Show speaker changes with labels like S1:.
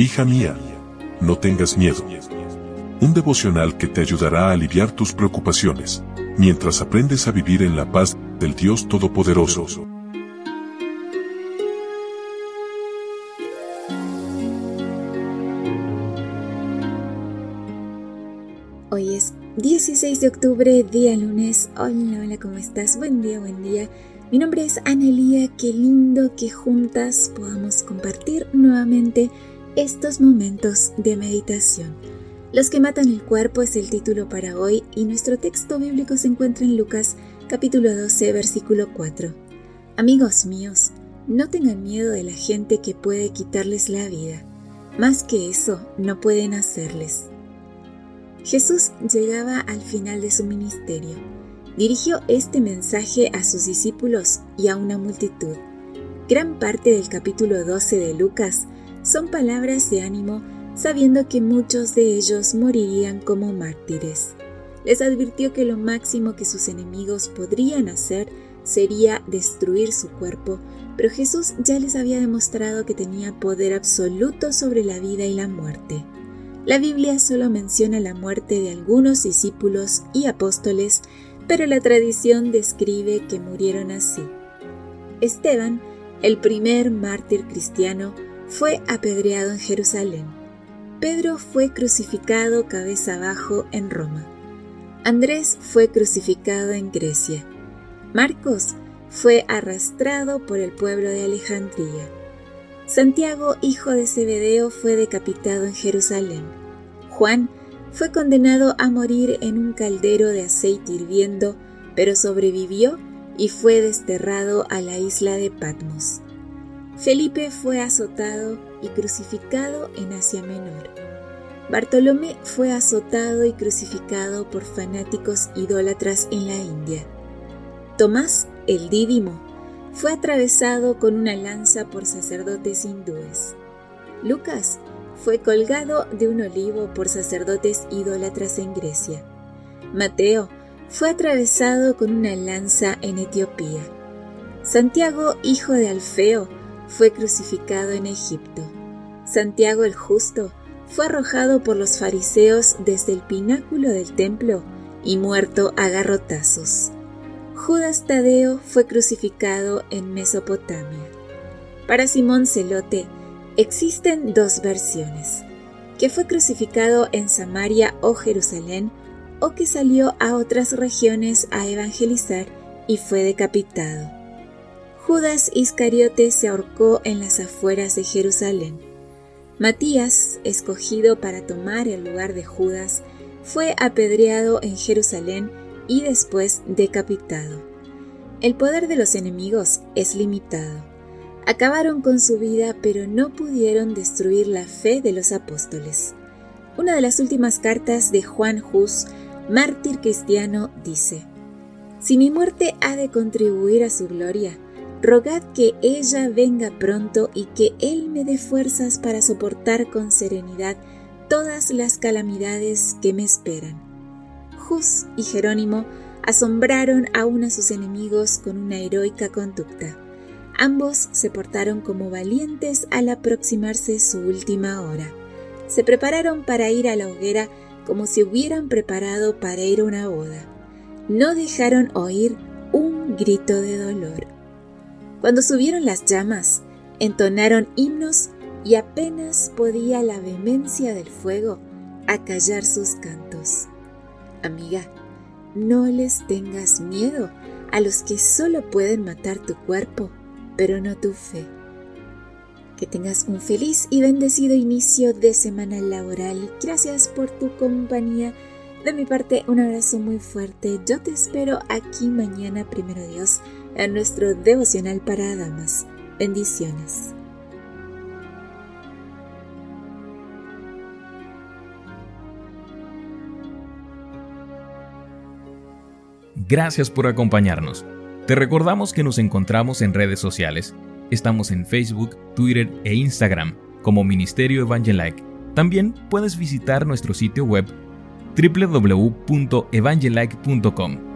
S1: Hija mía, no tengas miedo. Un devocional que te ayudará a aliviar tus preocupaciones, mientras aprendes a vivir en la paz del Dios Todopoderoso.
S2: Hoy es 16 de octubre, día lunes. Hola, hola, ¿cómo estás? Buen día, buen día. Mi nombre es Analía, qué lindo que juntas podamos compartir nuevamente estos momentos de meditación. Los que matan el cuerpo es el título para hoy y nuestro texto bíblico se encuentra en Lucas capítulo 12 versículo 4. Amigos míos, no tengan miedo de la gente que puede quitarles la vida. Más que eso, no pueden hacerles. Jesús llegaba al final de su ministerio. Dirigió este mensaje a sus discípulos y a una multitud. Gran parte del capítulo 12 de Lucas son palabras de ánimo sabiendo que muchos de ellos morirían como mártires. Les advirtió que lo máximo que sus enemigos podrían hacer sería destruir su cuerpo, pero Jesús ya les había demostrado que tenía poder absoluto sobre la vida y la muerte. La Biblia solo menciona la muerte de algunos discípulos y apóstoles, pero la tradición describe que murieron así. Esteban, el primer mártir cristiano, fue apedreado en Jerusalén. Pedro fue crucificado cabeza abajo en Roma. Andrés fue crucificado en Grecia. Marcos fue arrastrado por el pueblo de Alejandría. Santiago, hijo de Zebedeo, fue decapitado en Jerusalén. Juan fue condenado a morir en un caldero de aceite hirviendo, pero sobrevivió y fue desterrado a la isla de Patmos. Felipe fue azotado y crucificado en Asia Menor. Bartolomé fue azotado y crucificado por fanáticos idólatras en la India. Tomás, el dídimo, fue atravesado con una lanza por sacerdotes hindúes. Lucas fue colgado de un olivo por sacerdotes idólatras en Grecia. Mateo fue atravesado con una lanza en Etiopía. Santiago, hijo de Alfeo, fue crucificado en Egipto. Santiago el Justo fue arrojado por los fariseos desde el pináculo del templo y muerto a garrotazos. Judas Tadeo fue crucificado en Mesopotamia. Para Simón Celote existen dos versiones, que fue crucificado en Samaria o Jerusalén o que salió a otras regiones a evangelizar y fue decapitado. Judas Iscariote se ahorcó en las afueras de Jerusalén. Matías, escogido para tomar el lugar de Judas, fue apedreado en Jerusalén y después decapitado. El poder de los enemigos es limitado. Acabaron con su vida, pero no pudieron destruir la fe de los apóstoles. Una de las últimas cartas de Juan Hus, mártir cristiano, dice, Si mi muerte ha de contribuir a su gloria, Rogad que ella venga pronto y que Él me dé fuerzas para soportar con serenidad todas las calamidades que me esperan. Jus y Jerónimo asombraron aún a sus enemigos con una heroica conducta. Ambos se portaron como valientes al aproximarse su última hora. Se prepararon para ir a la hoguera como si hubieran preparado para ir a una boda. No dejaron oír un grito de dolor. Cuando subieron las llamas, entonaron himnos y apenas podía la vehemencia del fuego acallar sus cantos. Amiga, no les tengas miedo a los que solo pueden matar tu cuerpo, pero no tu fe. Que tengas un feliz y bendecido inicio de semana laboral. Gracias por tu compañía. De mi parte, un abrazo muy fuerte. Yo te espero aquí mañana, primero Dios a nuestro devocional para damas. Bendiciones.
S3: Gracias por acompañarnos. Te recordamos que nos encontramos en redes sociales. Estamos en Facebook, Twitter e Instagram como Ministerio Evangelike. También puedes visitar nuestro sitio web www.evangelike.com